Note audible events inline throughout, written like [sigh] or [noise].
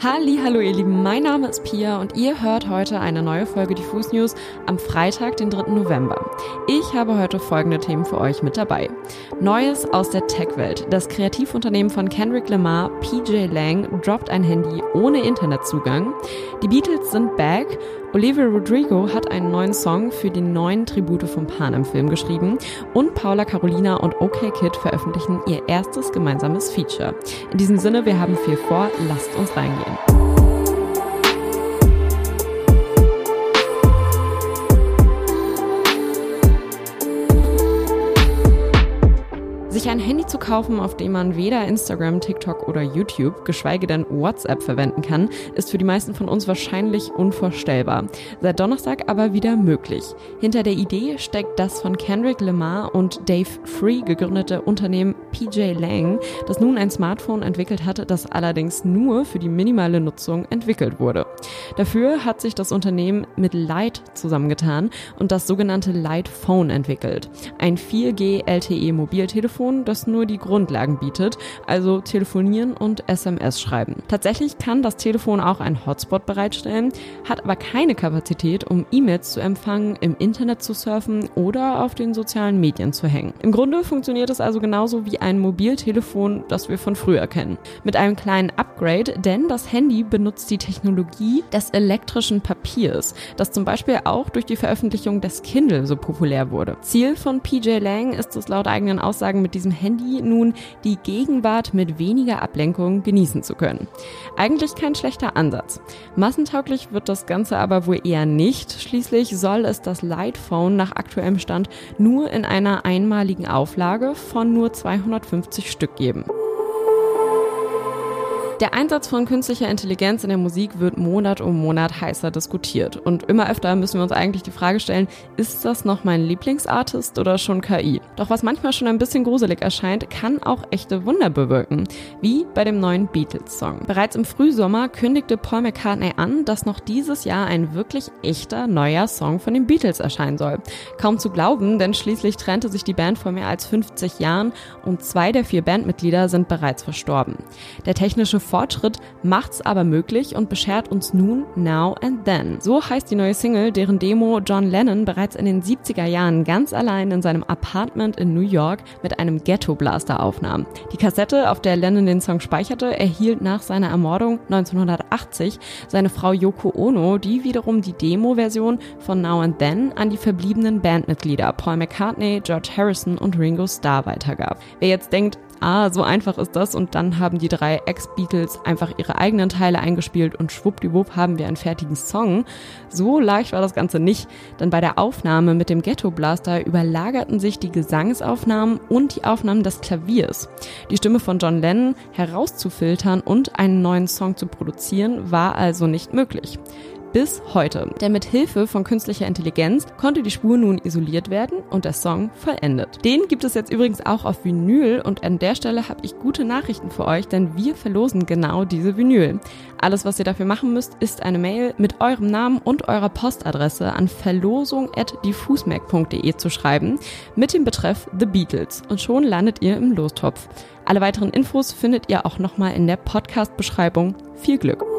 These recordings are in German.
Halli, hallo ihr Lieben, mein Name ist Pia und ihr hört heute eine neue Folge Diffus News am Freitag, den 3. November. Ich habe heute folgende Themen für euch mit dabei. Neues aus der Tech-Welt. Das Kreativunternehmen von Kendrick Lamar, PJ Lang, droppt ein Handy ohne Internetzugang. Die Beatles sind back. Olivia Rodrigo hat einen neuen Song für die neuen Tribute vom Panem-Film geschrieben und Paula Carolina und OK Kid veröffentlichen ihr erstes gemeinsames Feature. In diesem Sinne, wir haben viel vor, lasst uns reingehen. Sich ein Handy zu kaufen, auf dem man weder Instagram, TikTok oder YouTube, geschweige denn WhatsApp verwenden kann, ist für die meisten von uns wahrscheinlich unvorstellbar. Seit Donnerstag aber wieder möglich. Hinter der Idee steckt das von Kendrick Lamar und Dave Free gegründete Unternehmen PJ Lang, das nun ein Smartphone entwickelt hatte, das allerdings nur für die minimale Nutzung entwickelt wurde. Dafür hat sich das Unternehmen mit Light zusammengetan und das sogenannte Light Phone entwickelt. Ein 4G LTE Mobiltelefon Telefon, das nur die Grundlagen bietet, also telefonieren und SMS schreiben. Tatsächlich kann das Telefon auch einen Hotspot bereitstellen, hat aber keine Kapazität, um E-Mails zu empfangen, im Internet zu surfen oder auf den sozialen Medien zu hängen. Im Grunde funktioniert es also genauso wie ein Mobiltelefon, das wir von früher kennen. Mit einem kleinen Upgrade, denn das Handy benutzt die Technologie des elektrischen Papiers, das zum Beispiel auch durch die Veröffentlichung des Kindle so populär wurde. Ziel von PJ Lang ist es laut eigenen Aussagen mit diesem Handy nun die Gegenwart mit weniger Ablenkung genießen zu können. Eigentlich kein schlechter Ansatz. Massentauglich wird das Ganze aber wohl eher nicht. Schließlich soll es das Lightphone nach aktuellem Stand nur in einer einmaligen Auflage von nur 250 Stück geben. Der Einsatz von künstlicher Intelligenz in der Musik wird Monat um Monat heißer diskutiert. Und immer öfter müssen wir uns eigentlich die Frage stellen, ist das noch mein Lieblingsartist oder schon KI? Doch was manchmal schon ein bisschen gruselig erscheint, kann auch echte Wunder bewirken. Wie bei dem neuen Beatles-Song. Bereits im Frühsommer kündigte Paul McCartney an, dass noch dieses Jahr ein wirklich echter neuer Song von den Beatles erscheinen soll. Kaum zu glauben, denn schließlich trennte sich die Band vor mehr als 50 Jahren und zwei der vier Bandmitglieder sind bereits verstorben. Der technische Fortschritt macht's aber möglich und beschert uns nun Now and Then. So heißt die neue Single, deren Demo John Lennon bereits in den 70er Jahren ganz allein in seinem Apartment in New York mit einem Ghetto Blaster aufnahm. Die Kassette, auf der Lennon den Song speicherte, erhielt nach seiner Ermordung 1980 seine Frau Yoko Ono, die wiederum die Demo-Version von Now and Then an die verbliebenen Bandmitglieder Paul McCartney, George Harrison und Ringo Starr weitergab. Wer jetzt denkt, ah, so einfach ist das und dann haben die drei Ex-Beatles einfach ihre eigenen Teile eingespielt und schwuppdiwupp haben wir einen fertigen Song. So leicht war das Ganze nicht, denn bei der Aufnahme mit dem Ghetto Blaster überlagerten sich die Gesangsaufnahmen und die Aufnahmen des Klaviers. Die Stimme von John Lennon herauszufiltern und einen neuen Song zu produzieren war also nicht möglich bis heute. Denn mit Hilfe von künstlicher Intelligenz konnte die Spur nun isoliert werden und der Song vollendet. Den gibt es jetzt übrigens auch auf Vinyl und an der Stelle habe ich gute Nachrichten für euch, denn wir verlosen genau diese Vinyl. Alles, was ihr dafür machen müsst, ist eine Mail mit eurem Namen und eurer Postadresse an verlosung.diffusmac.de zu schreiben mit dem Betreff The Beatles und schon landet ihr im Lostopf. Alle weiteren Infos findet ihr auch nochmal in der Podcast-Beschreibung. Viel Glück!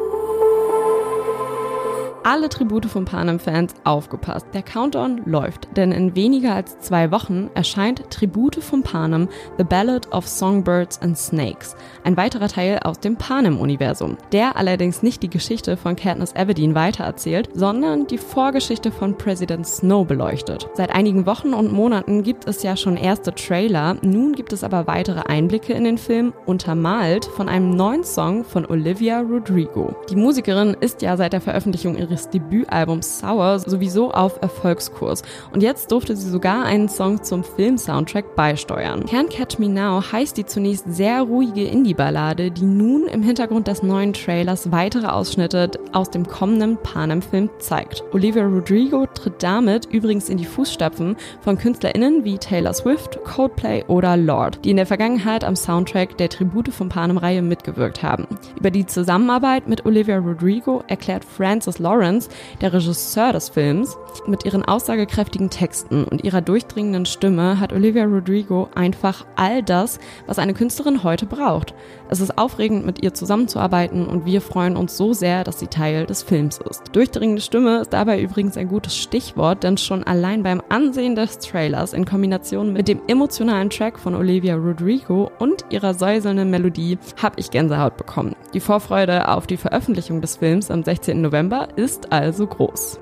Alle Tribute von Panem-Fans aufgepasst. Der Countdown läuft, denn in weniger als zwei Wochen erscheint Tribute von Panem, The Ballad of Songbirds and Snakes, ein weiterer Teil aus dem Panem-Universum, der allerdings nicht die Geschichte von Katniss Everdeen weitererzählt, sondern die Vorgeschichte von President Snow beleuchtet. Seit einigen Wochen und Monaten gibt es ja schon erste Trailer, nun gibt es aber weitere Einblicke in den Film, untermalt von einem neuen Song von Olivia Rodrigo. Die Musikerin ist ja seit der Veröffentlichung ihres ihres Debütalbums Sour sowieso auf Erfolgskurs und jetzt durfte sie sogar einen Song zum Film-Soundtrack beisteuern. Can't Catch Me Now heißt die zunächst sehr ruhige Indie-Ballade, die nun im Hintergrund des neuen Trailers weitere Ausschnitte aus dem kommenden Panem-Film zeigt. Olivia Rodrigo tritt damit übrigens in die Fußstapfen von KünstlerInnen wie Taylor Swift, Coldplay oder Lord, die in der Vergangenheit am Soundtrack der Tribute von Panem-Reihe mitgewirkt haben. Über die Zusammenarbeit mit Olivia Rodrigo erklärt Francis Lawrence Lawrence, der Regisseur des Films, mit ihren aussagekräftigen Texten und ihrer durchdringenden Stimme hat Olivia Rodrigo einfach all das, was eine Künstlerin heute braucht. Es ist aufregend, mit ihr zusammenzuarbeiten und wir freuen uns so sehr, dass sie Teil des Films ist. Durchdringende Stimme ist dabei übrigens ein gutes Stichwort, denn schon allein beim Ansehen des Trailers in Kombination mit dem emotionalen Track von Olivia Rodrigo und ihrer säuselnden Melodie habe ich Gänsehaut bekommen. Die Vorfreude auf die Veröffentlichung des Films am 16. November ist also groß.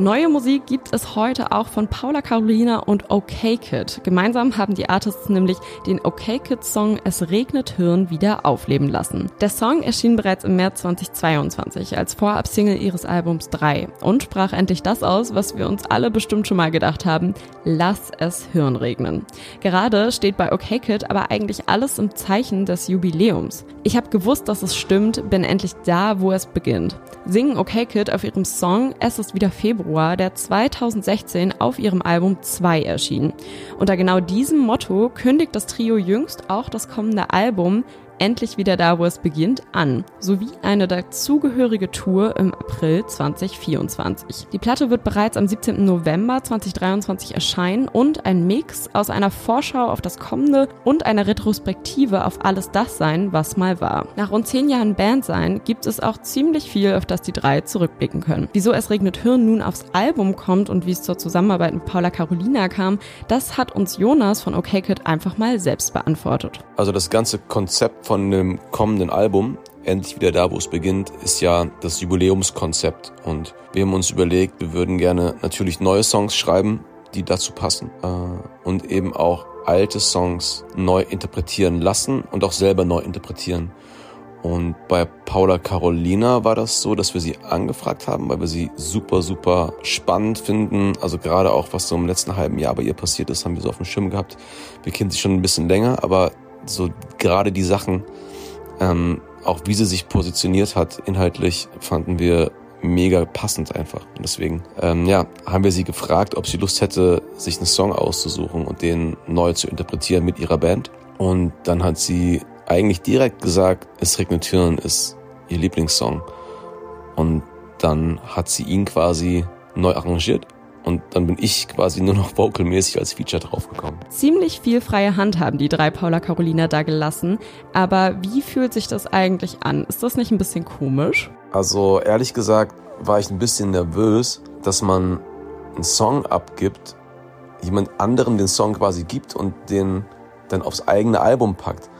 Neue Musik gibt es heute auch von Paula Carolina und OK Kid. Gemeinsam haben die Artists nämlich den OK Kid Song Es regnet Hirn wieder aufleben lassen. Der Song erschien bereits im März 2022 als Vorabsingle ihres Albums 3 und sprach endlich das aus, was wir uns alle bestimmt schon mal gedacht haben. Lass es Hirn regnen. Gerade steht bei OK Kid aber eigentlich alles im Zeichen des Jubiläums. Ich habe gewusst, dass es stimmt, bin endlich da, wo es beginnt. Singen OK Kid auf ihrem Song Es ist wieder Februar Februar, der 2016 auf ihrem Album 2 erschien. Unter genau diesem Motto kündigt das Trio jüngst auch das kommende Album endlich wieder da, wo es beginnt, an, sowie eine dazugehörige Tour im April 2024. Die Platte wird bereits am 17. November 2023 erscheinen und ein Mix aus einer Vorschau auf das Kommende und einer Retrospektive auf alles das sein, was mal war. Nach rund zehn Jahren Band sein, gibt es auch ziemlich viel, auf das die drei zurückblicken können. Wieso es regnet Hirn nun aufs Album kommt und wie es zur Zusammenarbeit mit Paula Carolina kam, das hat uns Jonas von OK Kid einfach mal selbst beantwortet. Also das ganze Konzept von dem kommenden Album, endlich wieder da, wo es beginnt, ist ja das Jubiläumskonzept. Und wir haben uns überlegt, wir würden gerne natürlich neue Songs schreiben, die dazu passen. Äh, und eben auch alte Songs neu interpretieren lassen und auch selber neu interpretieren. Und bei Paula Carolina war das so, dass wir sie angefragt haben, weil wir sie super, super spannend finden. Also gerade auch, was so im letzten halben Jahr bei ihr passiert ist, haben wir so auf dem Schirm gehabt. Wir kennen sie schon ein bisschen länger, aber so gerade die Sachen, ähm, auch wie sie sich positioniert hat, inhaltlich fanden wir mega passend einfach. Und deswegen, ähm, ja, haben wir sie gefragt, ob sie Lust hätte, sich einen Song auszusuchen und den neu zu interpretieren mit ihrer Band. Und dann hat sie eigentlich direkt gesagt, Es regnet Türen ist ihr Lieblingssong. Und dann hat sie ihn quasi neu arrangiert und dann bin ich quasi nur noch vocalmäßig als Feature draufgekommen. Ziemlich viel freie Hand haben die drei Paula Carolina da gelassen. Aber wie fühlt sich das eigentlich an? Ist das nicht ein bisschen komisch? Also ehrlich gesagt war ich ein bisschen nervös, dass man einen Song abgibt, jemand anderen den Song quasi gibt und den dann aufs eigene Album packt.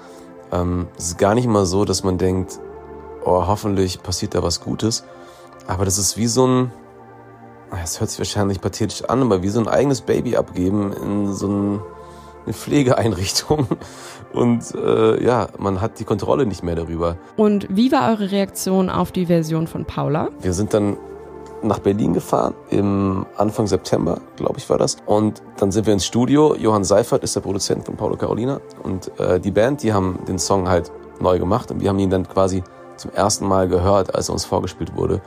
Ähm, es ist gar nicht mal so, dass man denkt, oh, hoffentlich passiert da was Gutes. Aber das ist wie so ein, es hört sich wahrscheinlich pathetisch an, aber wie so ein eigenes Baby abgeben in so ein, eine Pflegeeinrichtung. [laughs] Und äh, ja, man hat die Kontrolle nicht mehr darüber. Und wie war eure Reaktion auf die Version von Paula? Wir sind dann nach Berlin gefahren, im Anfang September, glaube ich, war das. Und dann sind wir ins Studio. Johann Seifert ist der Produzent von Paula Carolina. Und äh, die Band, die haben den Song halt neu gemacht. Und wir haben ihn dann quasi zum ersten Mal gehört, als er uns vorgespielt wurde.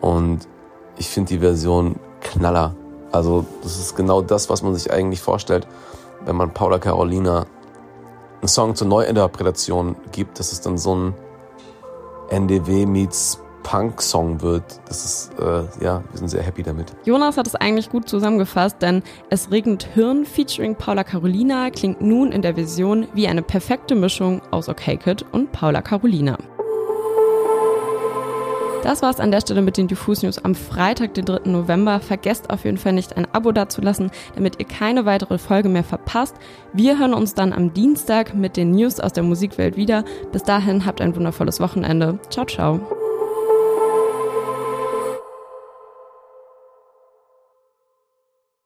Und ich finde die Version knaller. Also das ist genau das, was man sich eigentlich vorstellt, wenn man Paula Carolina einen Song zur Neuinterpretation gibt, dass es dann so ein NDW meets Punk-Song wird. Das ist, äh, ja, wir sind sehr happy damit. Jonas hat es eigentlich gut zusammengefasst, denn Es regnet Hirn featuring Paula Carolina klingt nun in der Vision wie eine perfekte Mischung aus OK Kid und Paula Carolina. Das war's an der Stelle mit den Diffus News am Freitag, den 3. November. Vergesst auf jeden Fall nicht ein Abo dazulassen, damit ihr keine weitere Folge mehr verpasst. Wir hören uns dann am Dienstag mit den News aus der Musikwelt wieder. Bis dahin habt ein wundervolles Wochenende. Ciao, ciao.